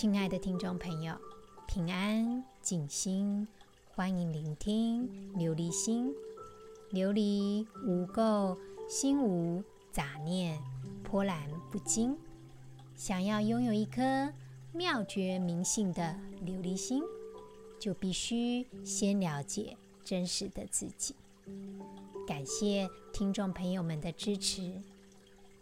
亲爱的听众朋友，平安静心，欢迎聆听琉璃心。琉璃无垢，心无杂念，波澜不惊。想要拥有一颗妙觉明性的琉璃心，就必须先了解真实的自己。感谢听众朋友们的支持。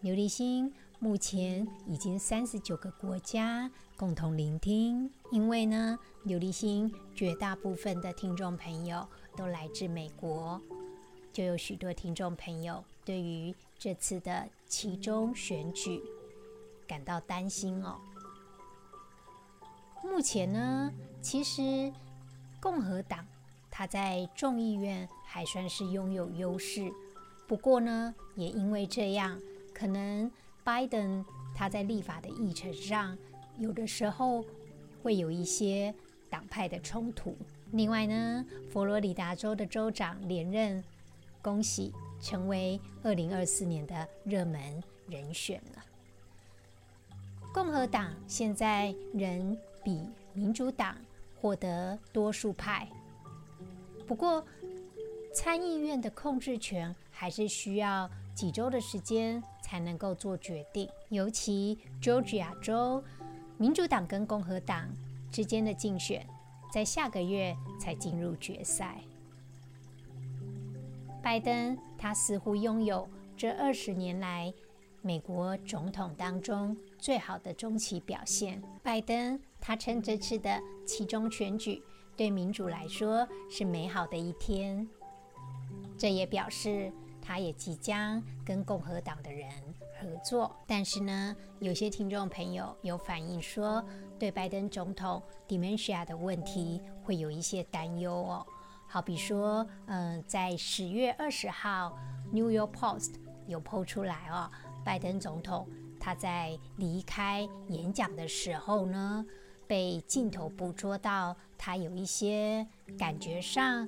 琉璃心目前已经三十九个国家共同聆听，因为呢，刘立新绝大部分的听众朋友都来自美国，就有许多听众朋友对于这次的期中选举感到担心哦。目前呢，其实共和党。他在众议院还算是拥有优势，不过呢，也因为这样，可能拜登他在立法的议程上，有的时候会有一些党派的冲突。另外呢，佛罗里达州的州长连任，恭喜成为二零二四年的热门人选了。共和党现在仍比民主党获得多数派。不过，参议院的控制权还是需要几周的时间才能够做决定。尤其 Georgia 州，民主党跟共和党之间的竞选，在下个月才进入决赛。拜登他似乎拥有这二十年来美国总统当中最好的中期表现。拜登他称这次的期中选举，对民主来说是美好的一天，这也表示他也即将跟共和党的人合作。但是呢，有些听众朋友有反映说，对拜登总统 dementia 的问题会有一些担忧哦。好比说，嗯，在十月二十号，New York Post 有 po 出来哦，拜登总统他在离开演讲的时候呢，被镜头捕捉到，他有一些感觉上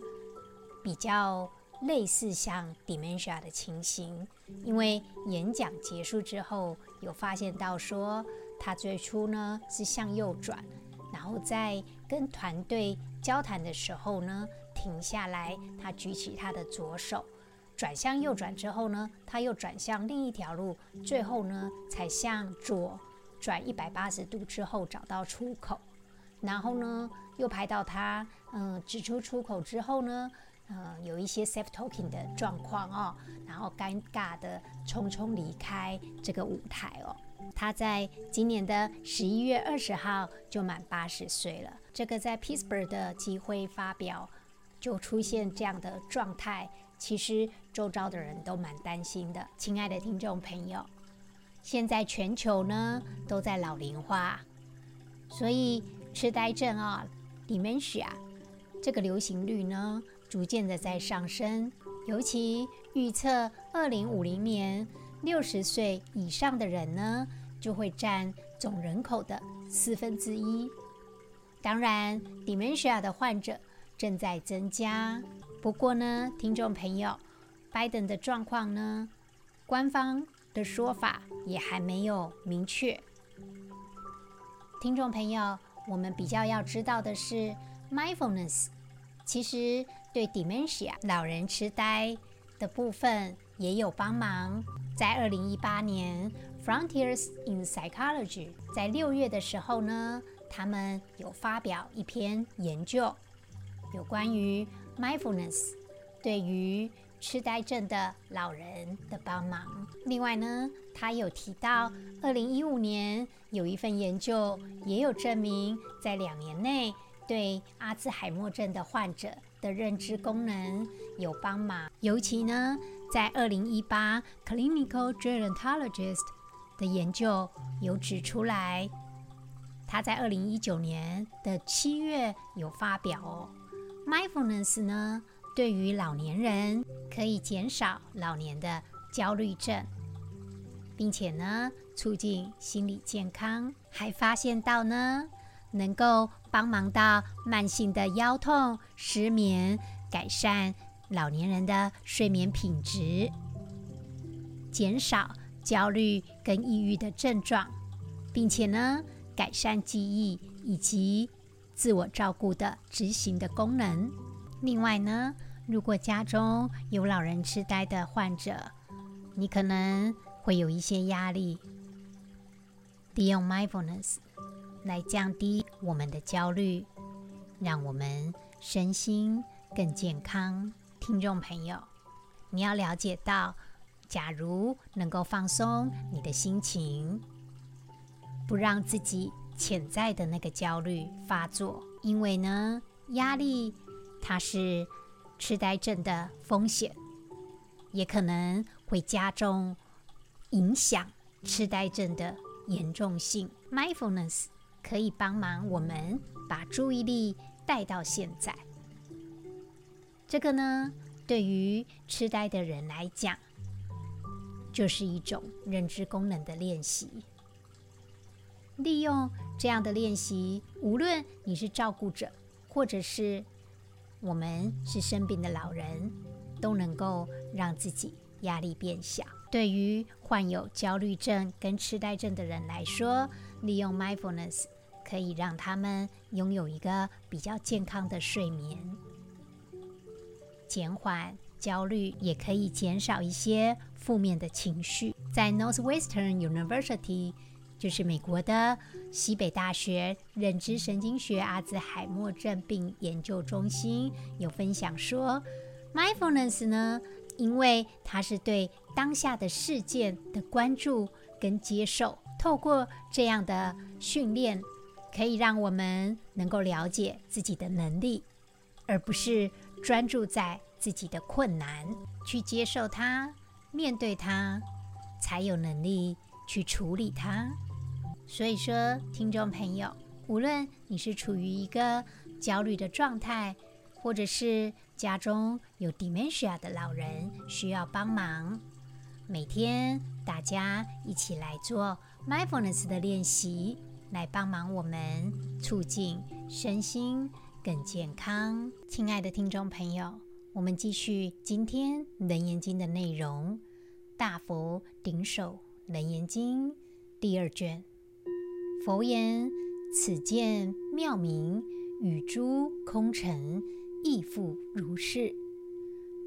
比较类似像 dementia 的情形，因为演讲结束之后，有发现到说他最初呢是向右转，然后在跟团队交谈的时候呢停下来，他举起他的左手，转向右转之后呢，他又转向另一条路，最后呢才向左。转一百八十度之后找到出口，然后呢又拍到他嗯指出出口之后呢，呃有一些 safe talking 的状况哦，然后尴尬的匆匆离开这个舞台哦。他在今年的十一月二十号就满八十岁了。这个在 Pittsburgh 的集会发表就出现这样的状态，其实周遭的人都蛮担心的。亲爱的听众朋友。现在全球呢都在老龄化，所以痴呆症啊，dementia 这个流行率呢逐渐的在上升。尤其预测二零五零年六十岁以上的人呢就会占总人口的四分之一。当然，dementia 的患者正在增加。不过呢，听众朋友，拜登的状况呢，官方的说法也还没有明确。听众朋友，我们比较要知道的是，mindfulness 其实对 dementia 老人痴呆的部分也有帮忙。在二零一八年，Frontiers in Psychology 在六月的时候呢，他们有发表一篇研究，有关于 mindfulness 对于痴呆症的老人的帮忙。另外呢，他有提到，二零一五年有一份研究也有证明，在两年内对阿兹海默症的患者的认知功能有帮忙。尤其呢，在二零一八 Clinical Gerontologist 的研究有指出来，他在二零一九年的七月有发表哦。Mindfulness 呢，对于老年人可以减少老年的焦虑症，并且呢，促进心理健康，还发现到呢，能够帮忙到慢性的腰痛、失眠，改善老年人的睡眠品质，减少焦虑跟抑郁的症状，并且呢，改善记忆以及自我照顾的执行的功能。另外呢，如果家中有老人痴呆的患者，你可能会有一些压力。利用 mindfulness 来降低我们的焦虑，让我们身心更健康。听众朋友，你要了解到，假如能够放松你的心情，不让自己潜在的那个焦虑发作，因为呢，压力它是痴呆症的风险，也可能会加重影响痴呆症的严重性。Mindfulness 可以帮忙我们把注意力带到现在。这个呢，对于痴呆的人来讲，就是一种认知功能的练习。利用这样的练习，无论你是照顾者，或者是我们是生病的老人，都能够让自己压力变小。对于患有焦虑症跟痴呆症的人来说，利用 mindfulness 可以让他们拥有一个比较健康的睡眠。减缓焦虑，也可以减少一些负面的情绪。在 Northwestern University，就是美国的西北大学认知神经学阿兹海默症病研究中心有分享说，Mindfulness 呢，因为它是对当下的事件的关注跟接受，透过这样的训练，可以让我们能够了解自己的能力，而不是。专注在自己的困难，去接受它，面对它，才有能力去处理它。所以说，听众朋友，无论你是处于一个焦虑的状态，或者是家中有 dementia 的老人需要帮忙，每天大家一起来做 mindfulness 的练习，来帮忙我们促进身心。更健康，亲爱的听众朋友，我们继续今天《楞严经》的内容，《大佛顶首楞严经》第二卷。佛言：“此见妙明，与诸空尘亦复如是。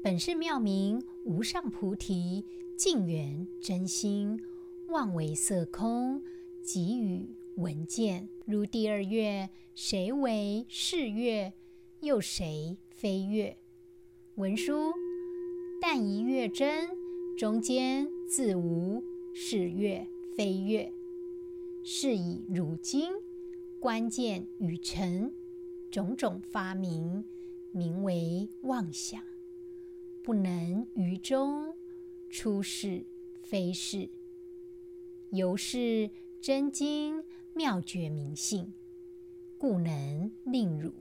本是妙明无上菩提，净圆真心，妄为色空，给予闻见。如第二月。”谁为是月？又谁非月？文殊，但一月真，中间自无是月非月。是以汝今关键与成种种发明，名为妄想，不能于中出是非是。由是真经妙绝明性。故能令汝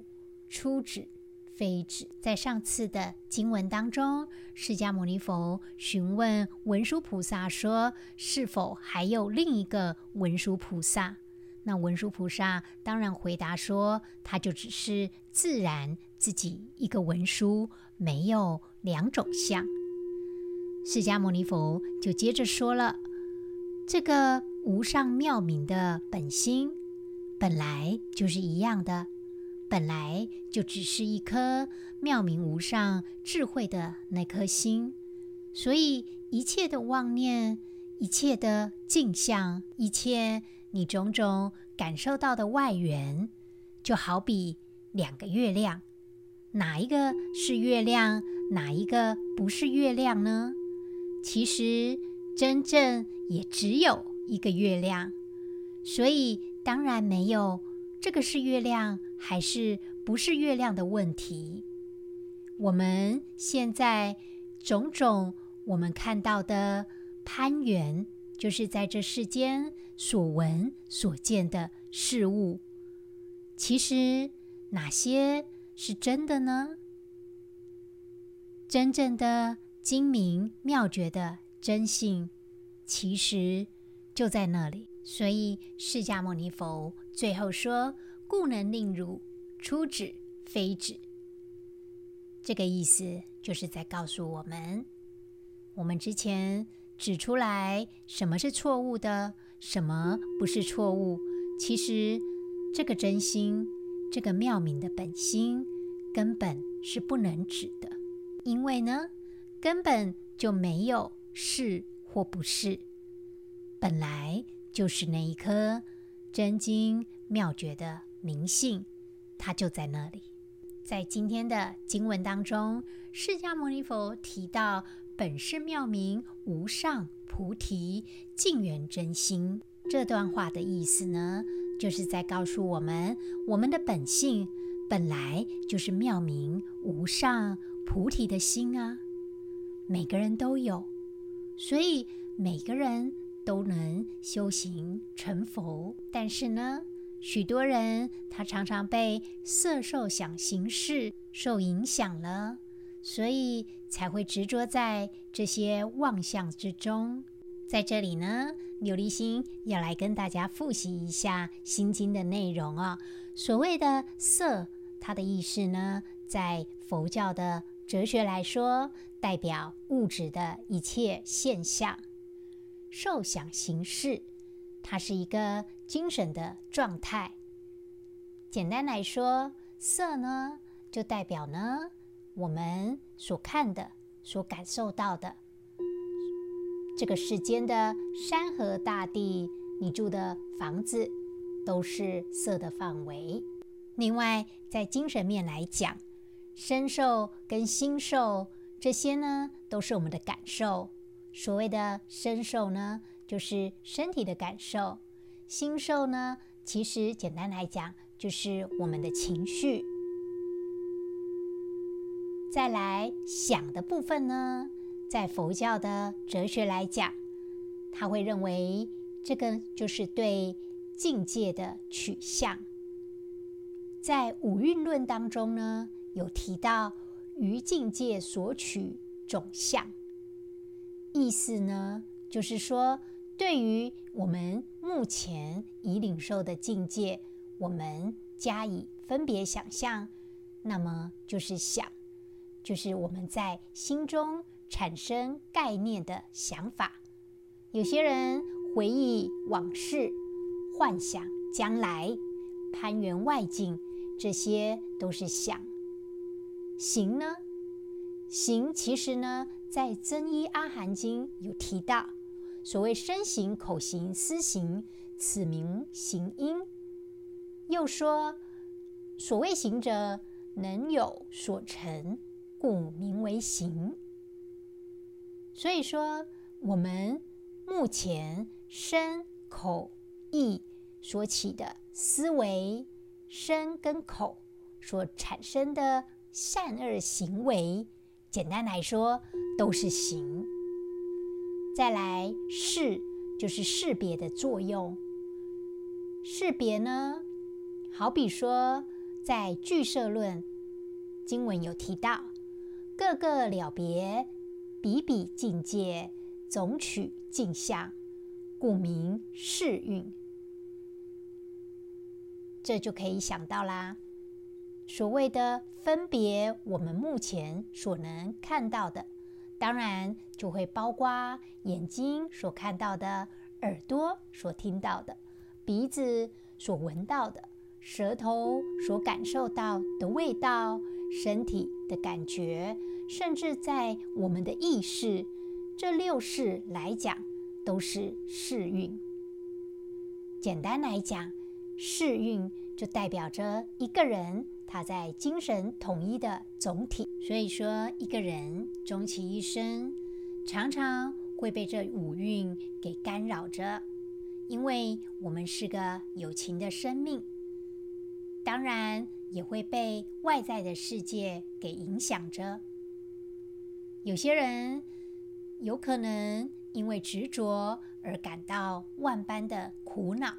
出止非止。在上次的经文当中，释迦牟尼佛询问文殊菩萨说：“是否还有另一个文殊菩萨？”那文殊菩萨当然回答说：“他就只是自然自己一个文殊，没有两种相。”释迦牟尼佛就接着说了：“这个无上妙明的本心。”本来就是一样的，本来就只是一颗妙明无上智慧的那颗心，所以一切的妄念、一切的境象、一切你种种感受到的外缘，就好比两个月亮，哪一个是月亮，哪一个不是月亮呢？其实真正也只有一个月亮，所以。当然没有，这个是月亮还是不是月亮的问题。我们现在种种我们看到的攀缘，就是在这世间所闻所见的事物，其实哪些是真的呢？真正的精明妙觉的真性，其实就在那里。所以，释迦牟尼佛最后说：“故能令汝出止非止。”这个意思就是在告诉我们，我们之前指出来什么是错误的，什么不是错误，其实这个真心，这个妙明的本心，根本是不能指的，因为呢，根本就没有是或不是，本来就是那一颗真经妙觉的明性，它就在那里。在今天的经文当中，释迦牟尼佛提到“本是妙明无上菩提净圆真心”这段话的意思呢，就是在告诉我们，我们的本性本来就是妙明无上菩提的心啊，每个人都有，所以每个人都能修行成佛。但是呢，许多人他常常被色受想行识受影响了，所以才会执着在这些妄象之中。在这里呢，琉璃心要来跟大家复习一下《心经》的内容哦。所谓的色，它的意思呢，在佛教的哲学来说，代表物质的一切现象。受想行识，它是一个精神的状态。简单来说，色呢，就代表呢，我们所看的、所感受到的。这个世间的山河大地，你住的房子，都是色的范围。另外，在精神面来讲，身受跟心受这些呢，都是我们的感受。所谓的身受呢，就是身体的感受；心受呢，其实简单来讲，就是我们的情绪。再来想的部分呢，在佛教的哲学来讲，他会认为这个就是对境界的取向。在五蕴论当中呢，有提到于境界所取种相，意思呢就是说，对于我们目前已领受的境界，我们加以分别想象，那么就是想，就是我们在心中。产生概念的想法，有些人回忆往事，幻想将来，攀援外境，这些都是想。行呢？行其实呢，在《增一阿含经》有提到，所谓身行、口行、思行，此名行因。又说，所谓行者，能有所成，故名为行。所以说，我们目前身口意所起的思维，身跟口所产生的善恶行为，简单来说都是行。再来识，就是识别的作用。识别呢，好比说在俱舍论经文有提到，各个了别。比比境界，总取镜像，故名识蕴。这就可以想到啦。所谓的分别，我们目前所能看到的，当然就会包括眼睛所看到的、耳朵所听到的、鼻子所闻到的、舌头所感受到的味道、身体的感觉。甚至在我们的意识，这六识来讲，都是识蕴。简单来讲，识蕴就代表着一个人他在精神统一的总体。所以说，一个人终其一生，常常会被这五蕴给干扰着，因为我们是个有情的生命，当然也会被外在的世界给影响着。有些人有可能因为执着而感到万般的苦恼，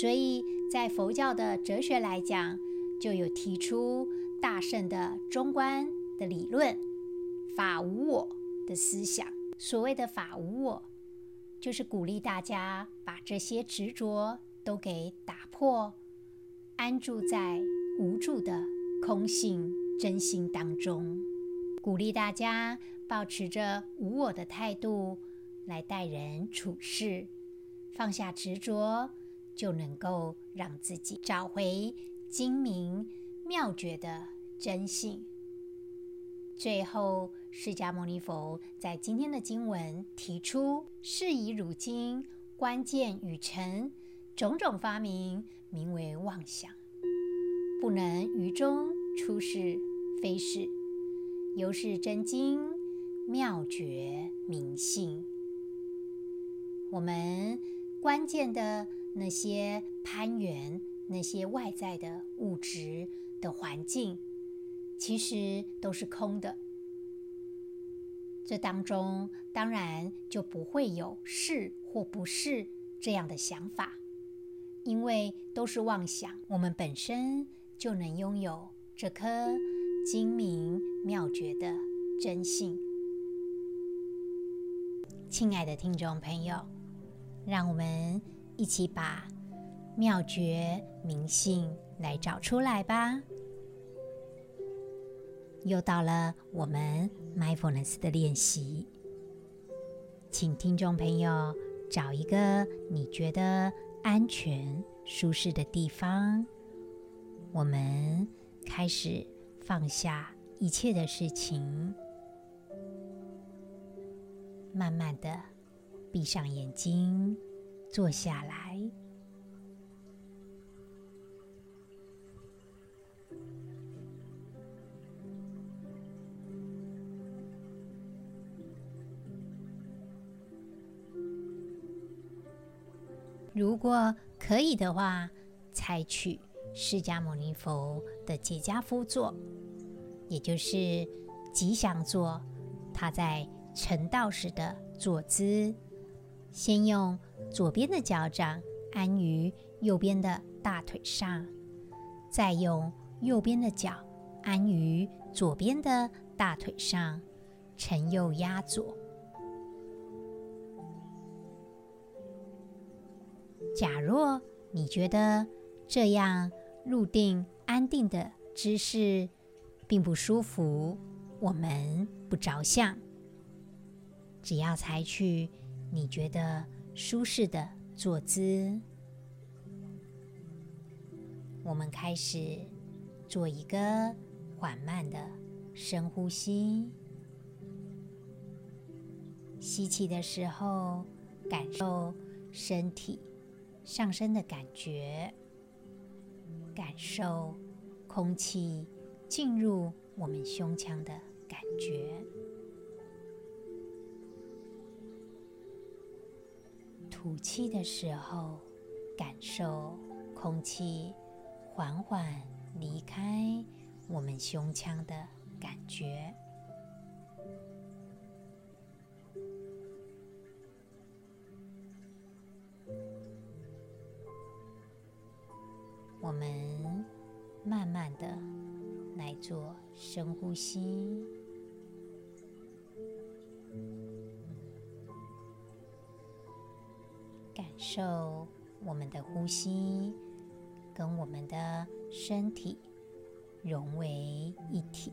所以在佛教的哲学来讲，就有提出大圣的中观的理论“法无我”的思想。所谓的“法无我”，就是鼓励大家把这些执着都给打破，安住在无住的空性真心当中，鼓励大家。保持着无我的态度来待人处事，放下执着，就能够让自己找回精明妙绝的真性。最后，释迦牟尼佛在今天的经文提出：是以汝今关键语成种种发明，名为妄想，不能于中出是非是，犹是真经妙绝明性。我们关键的那些攀援，那些外在的物质的环境，其实都是空的。这当中当然就不会有是或不是这样的想法，因为都是妄想。我们本身就能拥有这颗精明妙觉的真性。亲爱的听众朋友。让我们一起把妙觉明性来找出来吧。又到了我们 mindfulness 的练习，请听众朋友找一个你觉得安全、舒适的地方，我们开始放下一切的事情，慢慢的。闭上眼睛，坐下来。如果可以的话，采取释迦牟尼佛的结跏趺坐，也就是吉祥坐，他在成道时的坐姿。先用左边的脚掌安于右边的大腿上，再用右边的脚安于左边的大腿上，承右压左。假若你觉得这样入定安定的姿势并不舒服，我们不着相，只要采取。你觉得舒适的坐姿，我们开始做一个缓慢的深呼吸。吸气的时候，感受身体上升的感觉，感受空气进入我们胸腔的感觉。吐气的时候，感受空气缓缓离开我们胸腔的感觉。我们慢慢的来做深呼吸。受我们的呼吸跟我们的身体融为一体。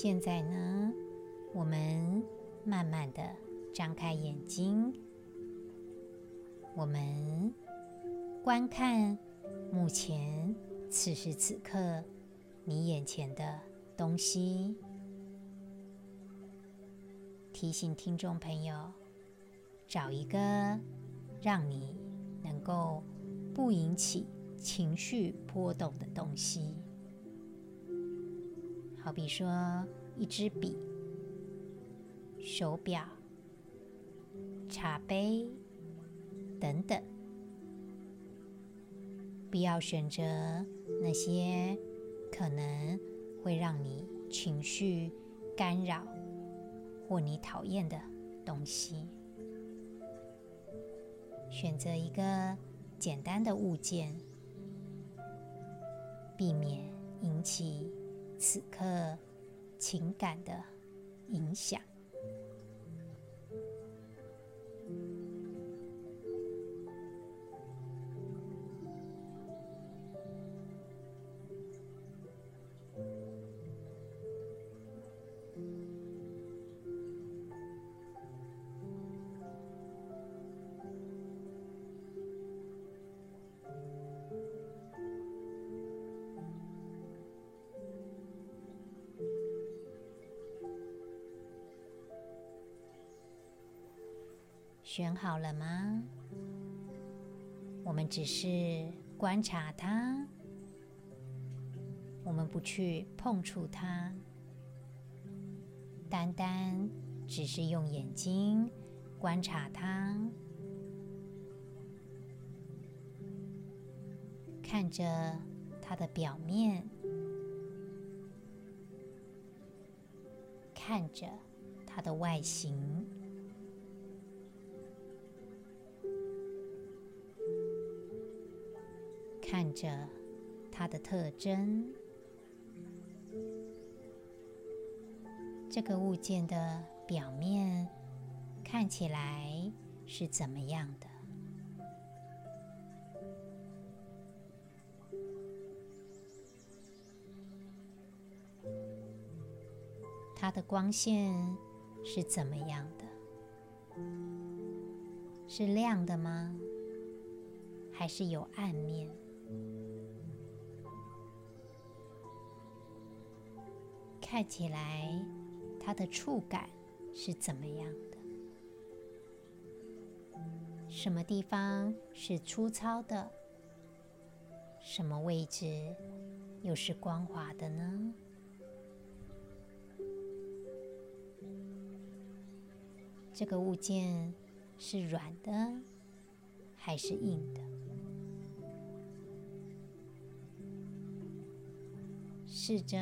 现在呢，我们慢慢的张开眼睛，我们观看目前此时此刻你眼前的东西。提醒听众朋友，找一个让你能够不引起情绪波动的东西。好比说，一支笔、手表、茶杯等等，不要选择那些可能会让你情绪干扰或你讨厌的东西。选择一个简单的物件，避免引起。此刻情感的影响。选好了吗？我们只是观察它，我们不去碰触它，单单只是用眼睛观察它，看着它的表面，看着它的外形。看着它的特征，这个物件的表面看起来是怎么样的？它的光线是怎么样的？是亮的吗？还是有暗面？看起来，它的触感是怎么样的？什么地方是粗糙的？什么位置又是光滑的呢？这个物件是软的还是硬的？试着。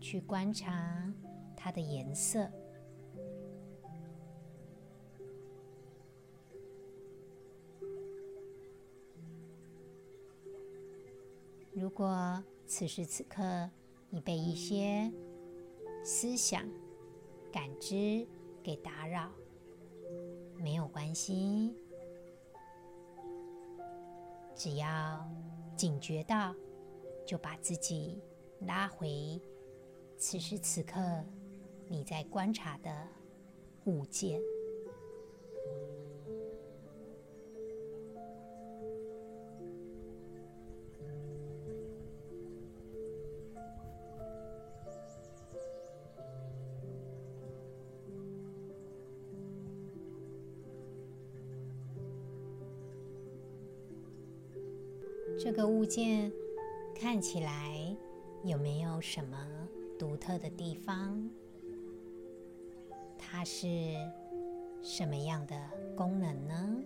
去观察它的颜色。如果此时此刻你被一些思想、感知给打扰，没有关系，只要警觉到，就把自己拉回。此时此刻，你在观察的物件，这个物件看起来有没有什么？独特的地方，它是什么样的功能呢？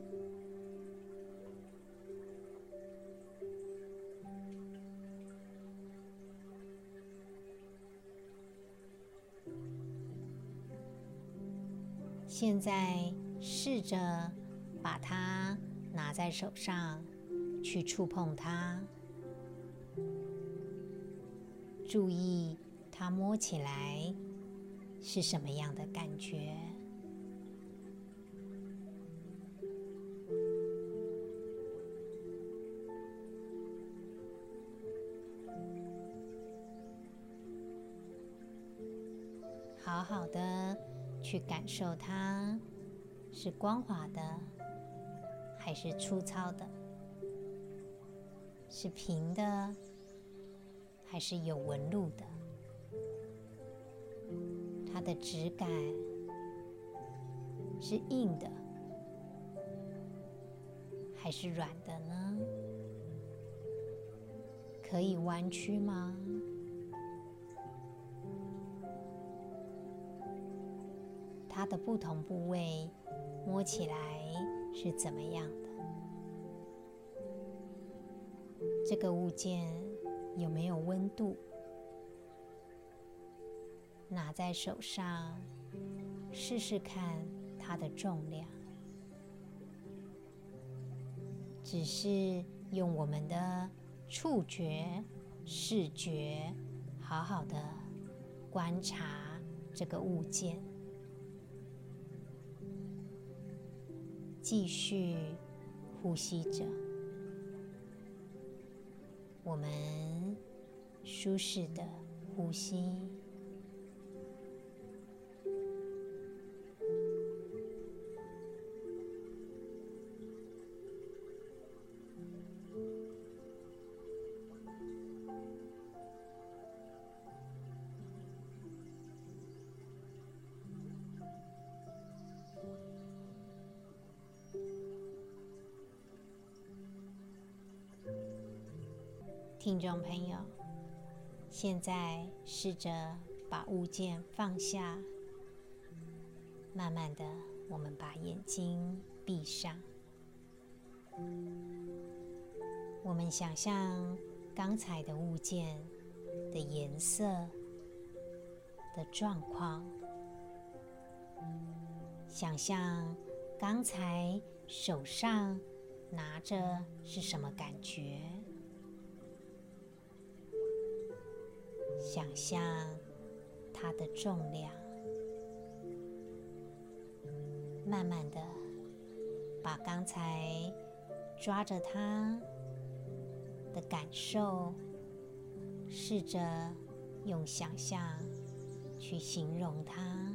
现在试着把它拿在手上，去触碰它，注意。它摸起来是什么样的感觉？好好的去感受它，是光滑的，还是粗糙的？是平的，还是有纹路的？的质感是硬的，还是软的呢？可以弯曲吗？它的不同部位摸起来是怎么样的？这个物件有没有温度？拿在手上试试看它的重量，只是用我们的触觉、视觉，好好的观察这个物件，继续呼吸着，我们舒适的呼吸。众朋友，现在试着把物件放下，慢慢的，我们把眼睛闭上。我们想象刚才的物件的颜色的状况，想象刚才手上拿着是什么感觉？想象它的重量，慢慢的把刚才抓着它的感受，试着用想象去形容它。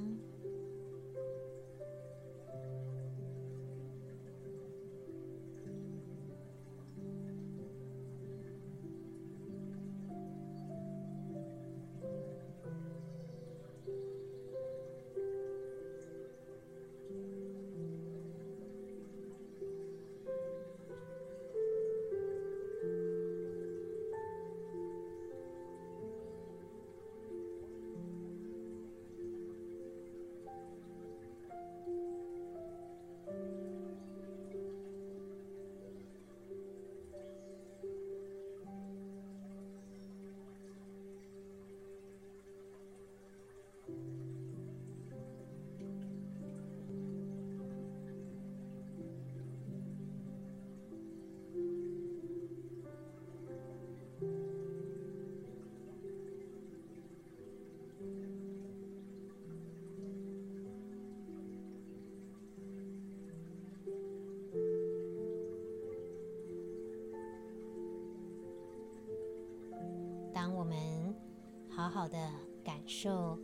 好好的感受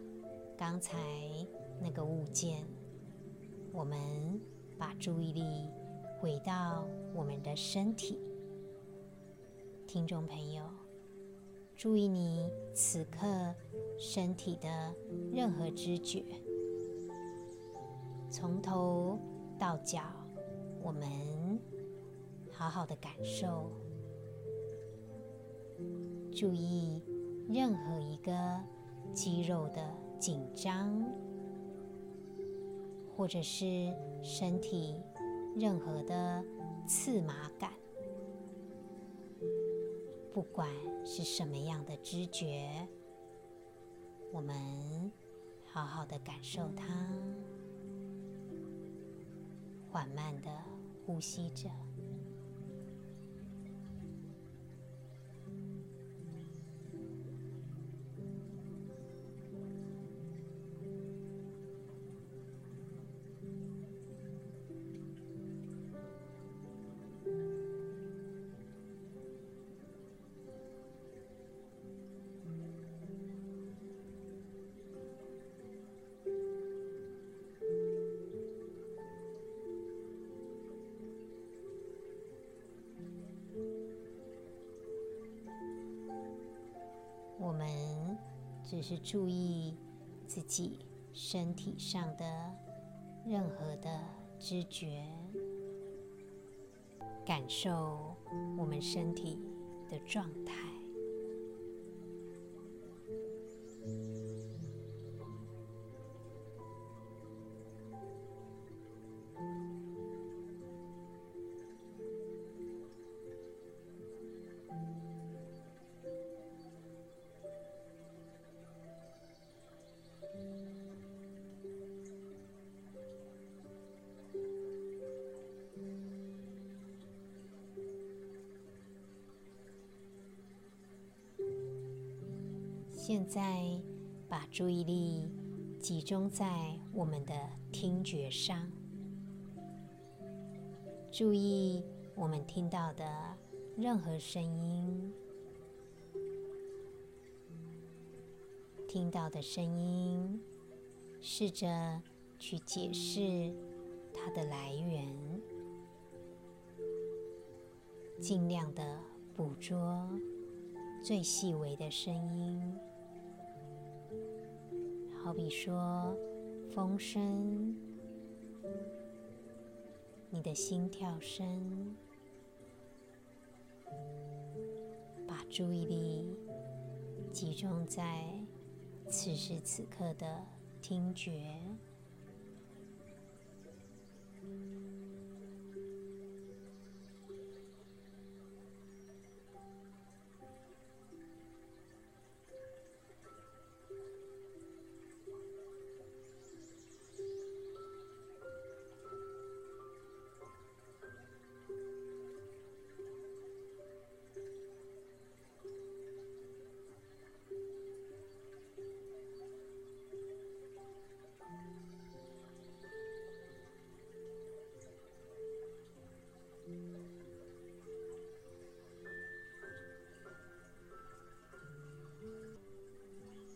刚才那个物件，我们把注意力回到我们的身体。听众朋友，注意你此刻身体的任何知觉，从头到脚，我们好好的感受。注意任何一个肌肉的紧张，或者是身体任何的刺麻感，不管是什么样的知觉，我们好好的感受它，缓慢的呼吸着。是注意自己身体上的任何的知觉，感受我们身体的状态。现在，把注意力集中在我们的听觉上，注意我们听到的任何声音，听到的声音，试着去解释它的来源，尽量的捕捉最细微的声音。好比说，风声、你的心跳声，把注意力集中在此时此刻的听觉。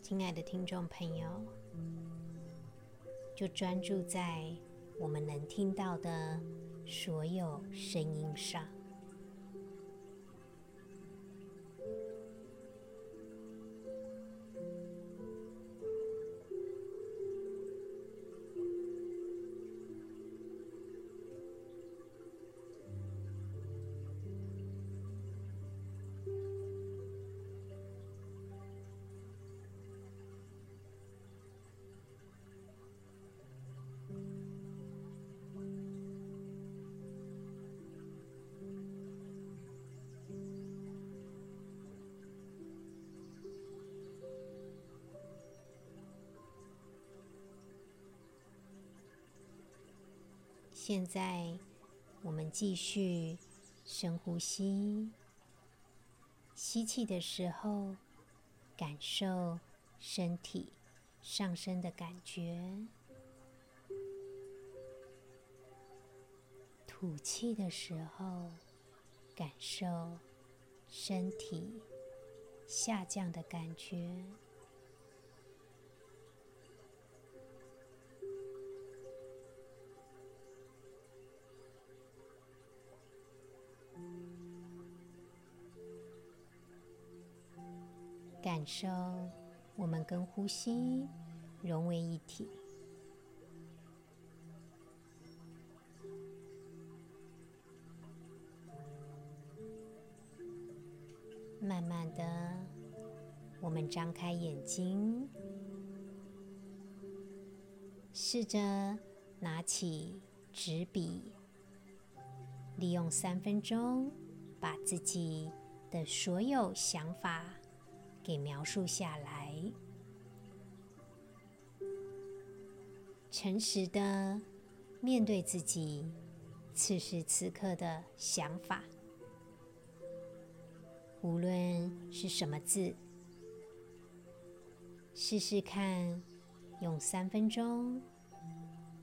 亲爱的听众朋友，就专注在我们能听到的所有声音上。现在，我们继续深呼吸。吸气的时候，感受身体上升的感觉；吐气的时候，感受身体下降的感觉。感受我们跟呼吸融为一体，慢慢的，我们张开眼睛，试着拿起纸笔，利用三分钟把自己的所有想法。给描述下来，诚实的面对自己此时此刻的想法，无论是什么字，试试看用三分钟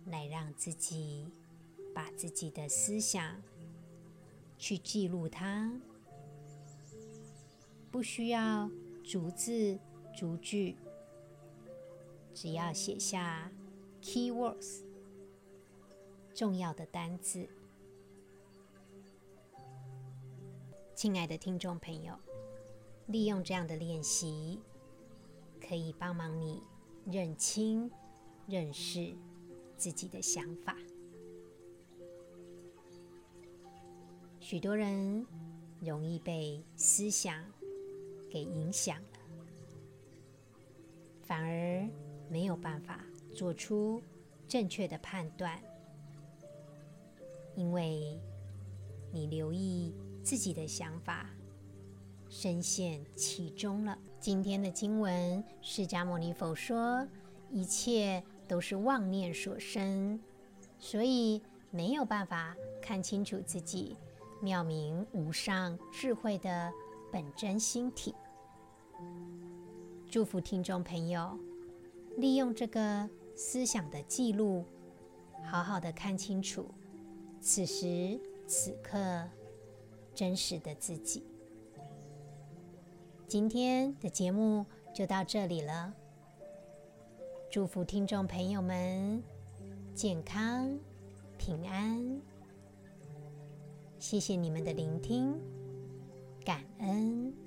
来让自己把自己的思想去记录它，不需要。逐字逐句，只要写下 keywords 重要的单字。亲爱的听众朋友，利用这样的练习，可以帮忙你认清、认识自己的想法。许多人容易被思想给影响了，反而没有办法做出正确的判断，因为你留意自己的想法，深陷其中了。今天的经文，释迦牟尼佛说，一切都是妄念所生，所以没有办法看清楚自己。妙明无上智慧的本真心体，祝福听众朋友，利用这个思想的记录，好好的看清楚此时此刻真实的自己。今天的节目就到这里了，祝福听众朋友们健康平安。谢谢你们的聆听，感恩。